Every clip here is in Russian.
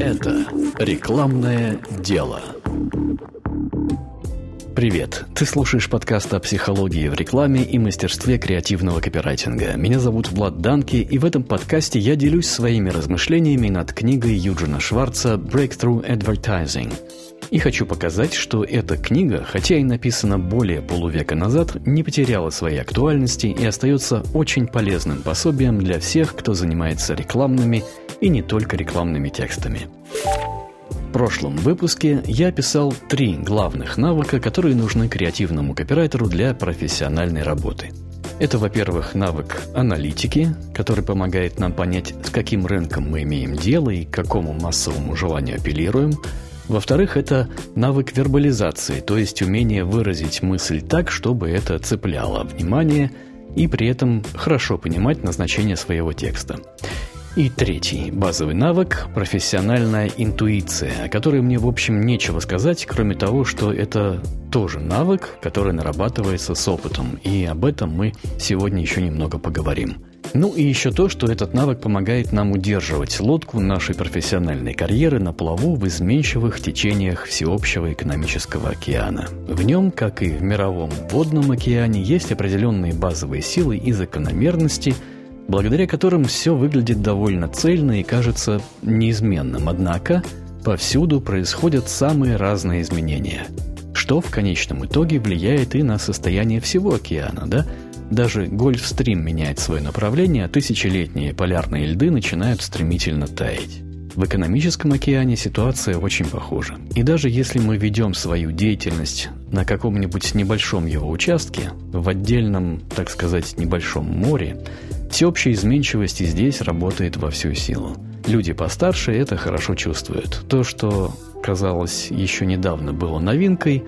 Это рекламное дело. Привет! Ты слушаешь подкаст о психологии в рекламе и мастерстве креативного копирайтинга. Меня зовут Влад Данки, и в этом подкасте я делюсь своими размышлениями над книгой Юджина Шварца «Breakthrough Advertising». И хочу показать, что эта книга, хотя и написана более полувека назад, не потеряла своей актуальности и остается очень полезным пособием для всех, кто занимается рекламными и не только рекламными текстами. В прошлом выпуске я описал три главных навыка, которые нужны креативному копирайтеру для профессиональной работы. Это, во-первых, навык аналитики, который помогает нам понять, с каким рынком мы имеем дело и к какому массовому желанию апеллируем. Во-вторых, это навык вербализации, то есть умение выразить мысль так, чтобы это цепляло внимание и при этом хорошо понимать назначение своего текста. И третий базовый навык – профессиональная интуиция, о которой мне, в общем, нечего сказать, кроме того, что это тоже навык, который нарабатывается с опытом, и об этом мы сегодня еще немного поговорим. Ну и еще то, что этот навык помогает нам удерживать лодку нашей профессиональной карьеры на плаву в изменчивых течениях всеобщего экономического океана. В нем, как и в мировом водном океане, есть определенные базовые силы и закономерности – благодаря которым все выглядит довольно цельно и кажется неизменным. Однако повсюду происходят самые разные изменения, что в конечном итоге влияет и на состояние всего океана, да? Даже Гольфстрим меняет свое направление, а тысячелетние полярные льды начинают стремительно таять. В экономическом океане ситуация очень похожа. И даже если мы ведем свою деятельность на каком-нибудь небольшом его участке, в отдельном, так сказать, небольшом море, Всеобщая изменчивость и здесь работает во всю силу. Люди постарше это хорошо чувствуют. То, что, казалось, еще недавно было новинкой,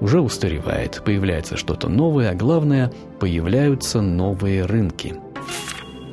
уже устаревает. Появляется что-то новое, а главное, появляются новые рынки.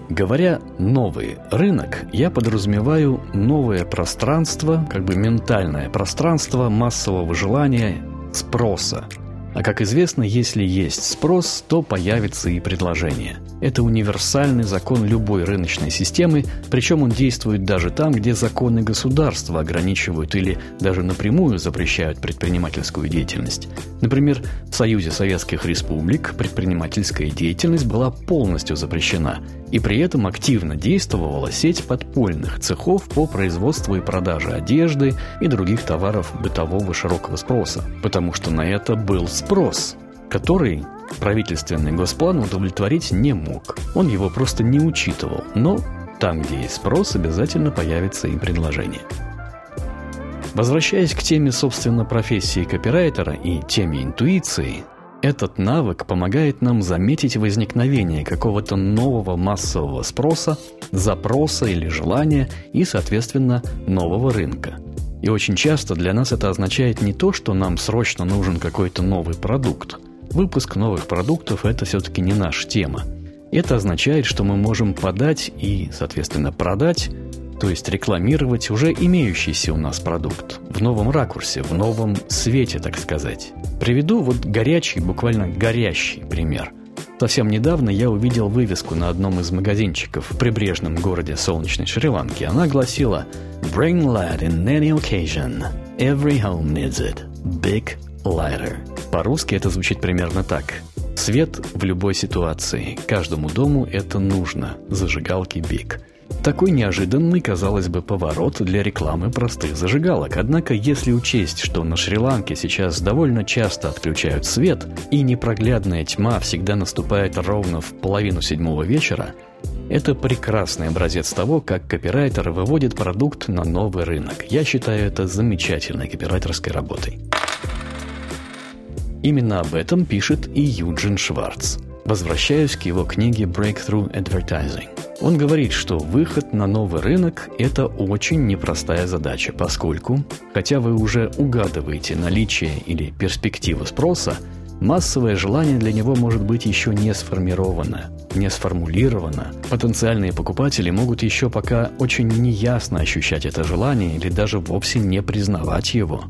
Говоря «новый рынок», я подразумеваю новое пространство, как бы ментальное пространство массового желания, спроса – а как известно, если есть спрос, то появится и предложение. Это универсальный закон любой рыночной системы, причем он действует даже там, где законы государства ограничивают или даже напрямую запрещают предпринимательскую деятельность. Например, в Союзе Советских Республик предпринимательская деятельность была полностью запрещена, и при этом активно действовала сеть подпольных цехов по производству и продаже одежды и других товаров бытового широкого спроса, потому что на это был спрос, который правительственный госплан удовлетворить не мог. Он его просто не учитывал, но там, где есть спрос, обязательно появится и предложение. Возвращаясь к теме, собственно, профессии копирайтера и теме интуиции, этот навык помогает нам заметить возникновение какого-то нового массового спроса, запроса или желания и, соответственно, нового рынка. И очень часто для нас это означает не то, что нам срочно нужен какой-то новый продукт. Выпуск новых продуктов – это все-таки не наша тема. Это означает, что мы можем подать и, соответственно, продать то есть рекламировать уже имеющийся у нас продукт в новом ракурсе, в новом свете, так сказать. Приведу вот горячий, буквально горящий пример. Совсем недавно я увидел вывеску на одном из магазинчиков в прибрежном городе солнечной Шри-Ланки. Она гласила «Bring light in any occasion. Every home needs it. Big lighter». По-русски это звучит примерно так. Свет в любой ситуации. Каждому дому это нужно. Зажигалки Big. Такой неожиданный, казалось бы, поворот для рекламы простых зажигалок. Однако, если учесть, что на Шри-Ланке сейчас довольно часто отключают свет, и непроглядная тьма всегда наступает ровно в половину седьмого вечера, это прекрасный образец того, как копирайтер выводит продукт на новый рынок. Я считаю это замечательной копирайтерской работой. Именно об этом пишет и Юджин Шварц. Возвращаюсь к его книге Breakthrough Advertising. Он говорит, что выход на новый рынок – это очень непростая задача, поскольку, хотя вы уже угадываете наличие или перспективу спроса, массовое желание для него может быть еще не сформировано, не сформулировано. Потенциальные покупатели могут еще пока очень неясно ощущать это желание или даже вовсе не признавать его.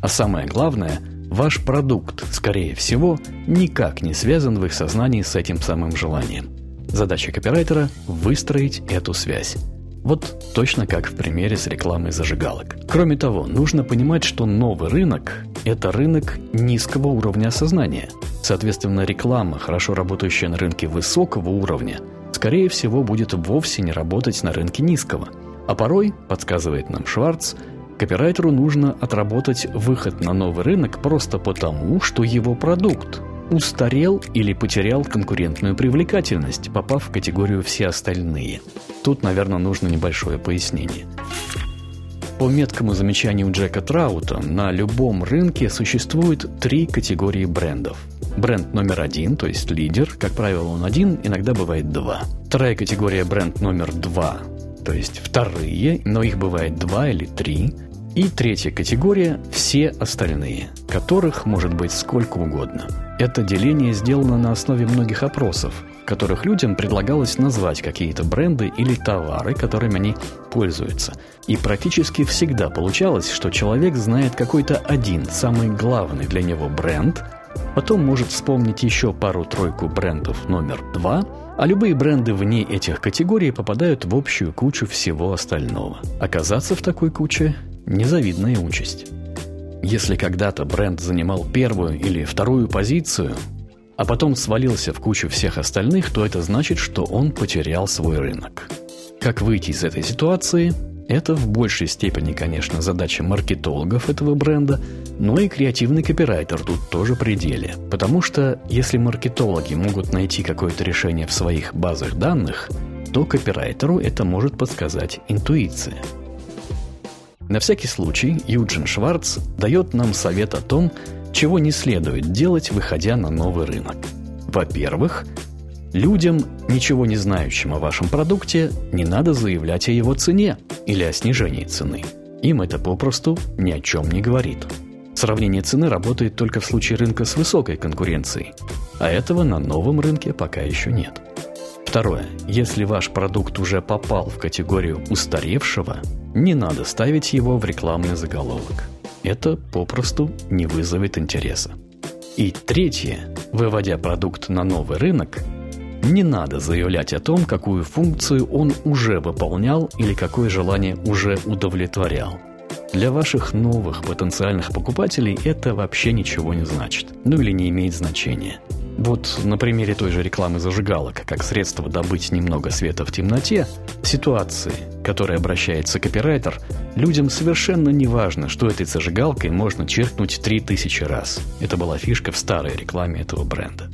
А самое главное – Ваш продукт, скорее всего, никак не связан в их сознании с этим самым желанием. Задача копирайтера – выстроить эту связь. Вот точно как в примере с рекламой зажигалок. Кроме того, нужно понимать, что новый рынок – это рынок низкого уровня осознания. Соответственно, реклама, хорошо работающая на рынке высокого уровня, скорее всего, будет вовсе не работать на рынке низкого. А порой, подсказывает нам Шварц, копирайтеру нужно отработать выход на новый рынок просто потому, что его продукт устарел или потерял конкурентную привлекательность, попав в категорию «все остальные». Тут, наверное, нужно небольшое пояснение. По меткому замечанию Джека Траута, на любом рынке существует три категории брендов. Бренд номер один, то есть лидер, как правило, он один, иногда бывает два. Вторая категория бренд номер два, то есть вторые, но их бывает два или три. И третья категория – все остальные, которых может быть сколько угодно. Это деление сделано на основе многих опросов, в которых людям предлагалось назвать какие-то бренды или товары, которыми они пользуются. И практически всегда получалось, что человек знает какой-то один, самый главный для него бренд, потом может вспомнить еще пару-тройку брендов номер два, а любые бренды вне этих категорий попадают в общую кучу всего остального. Оказаться в такой куче Незавидная участь. Если когда-то бренд занимал первую или вторую позицию, а потом свалился в кучу всех остальных, то это значит, что он потерял свой рынок. Как выйти из этой ситуации? Это в большей степени, конечно, задача маркетологов этого бренда, но и креативный копирайтер тут тоже при деле. Потому что если маркетологи могут найти какое-то решение в своих базах данных, то копирайтеру это может подсказать интуиция – на всякий случай Юджин Шварц дает нам совет о том, чего не следует делать, выходя на новый рынок. Во-первых, людям, ничего не знающим о вашем продукте, не надо заявлять о его цене или о снижении цены. Им это попросту ни о чем не говорит. Сравнение цены работает только в случае рынка с высокой конкуренцией, а этого на новом рынке пока еще нет. Второе. Если ваш продукт уже попал в категорию устаревшего, не надо ставить его в рекламный заголовок. Это попросту не вызовет интереса. И третье. Выводя продукт на новый рынок, не надо заявлять о том, какую функцию он уже выполнял или какое желание уже удовлетворял. Для ваших новых потенциальных покупателей это вообще ничего не значит. Ну или не имеет значения. Вот на примере той же рекламы зажигалок, как средство добыть немного света в темноте, ситуации, к которой обращается копирайтер, людям совершенно не важно, что этой зажигалкой можно черкнуть 3000 раз. Это была фишка в старой рекламе этого бренда.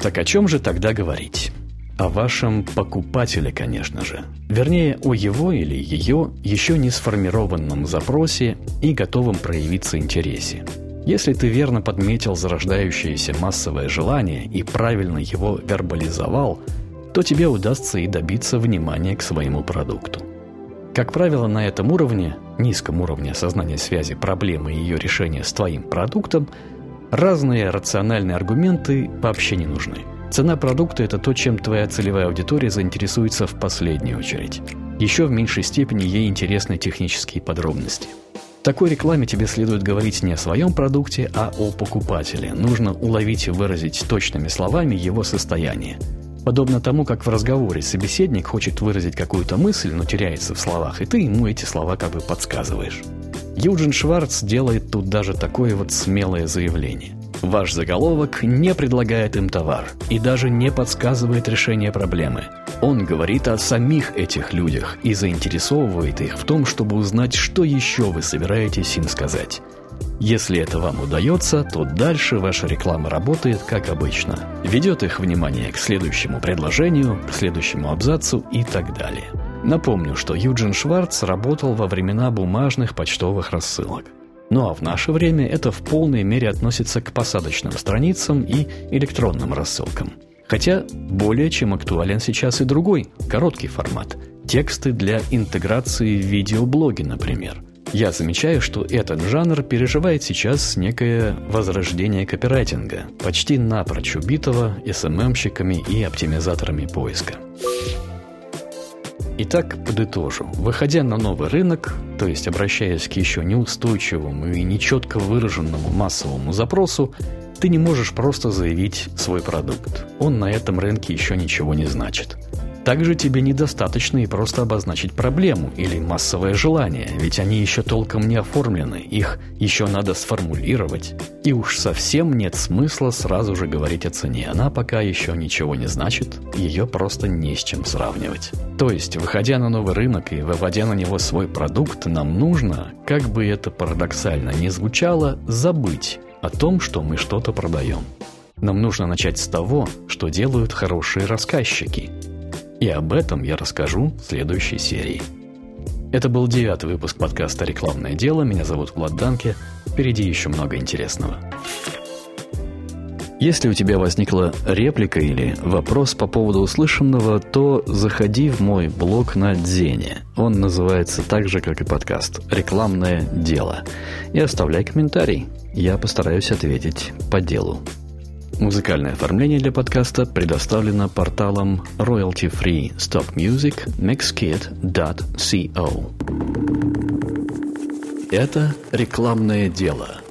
Так о чем же тогда говорить? О вашем покупателе, конечно же. Вернее, о его или ее еще не сформированном запросе и готовом проявиться интересе. Если ты верно подметил зарождающееся массовое желание и правильно его вербализовал, то тебе удастся и добиться внимания к своему продукту. Как правило, на этом уровне, низком уровне осознания связи проблемы и ее решения с твоим продуктом, разные рациональные аргументы вообще не нужны. Цена продукта – это то, чем твоя целевая аудитория заинтересуется в последнюю очередь. Еще в меньшей степени ей интересны технические подробности – такой рекламе тебе следует говорить не о своем продукте, а о покупателе. Нужно уловить и выразить точными словами его состояние. Подобно тому, как в разговоре собеседник хочет выразить какую-то мысль, но теряется в словах, и ты ему эти слова как бы подсказываешь. Юджин Шварц делает тут даже такое вот смелое заявление. Ваш заголовок не предлагает им товар и даже не подсказывает решение проблемы. Он говорит о самих этих людях и заинтересовывает их в том, чтобы узнать, что еще вы собираетесь им сказать. Если это вам удается, то дальше ваша реклама работает как обычно. Ведет их внимание к следующему предложению, к следующему абзацу и так далее. Напомню, что Юджин Шварц работал во времена бумажных почтовых рассылок. Ну а в наше время это в полной мере относится к посадочным страницам и электронным рассылкам. Хотя более чем актуален сейчас и другой, короткий формат – тексты для интеграции в видеоблоги, например. Я замечаю, что этот жанр переживает сейчас некое возрождение копирайтинга, почти напрочь убитого SMM-щиками и оптимизаторами поиска. Итак, подытожу. Выходя на новый рынок, то есть обращаясь к еще неустойчивому и нечетко выраженному массовому запросу, ты не можешь просто заявить свой продукт. Он на этом рынке еще ничего не значит. Также тебе недостаточно и просто обозначить проблему или массовое желание, ведь они еще толком не оформлены, их еще надо сформулировать. И уж совсем нет смысла сразу же говорить о цене, она пока еще ничего не значит, ее просто не с чем сравнивать. То есть, выходя на новый рынок и выводя на него свой продукт, нам нужно, как бы это парадоксально не звучало, забыть о том, что мы что-то продаем. Нам нужно начать с того, что делают хорошие рассказчики – и об этом я расскажу в следующей серии. Это был девятый выпуск подкаста «Рекламное дело». Меня зовут Влад Данке. Впереди еще много интересного. Если у тебя возникла реплика или вопрос по поводу услышанного, то заходи в мой блог на Дзене. Он называется так же, как и подкаст «Рекламное дело». И оставляй комментарий. Я постараюсь ответить по делу. Музыкальное оформление для подкаста предоставлено порталом royalty-free stop music. Mixkit.co. Это рекламное дело –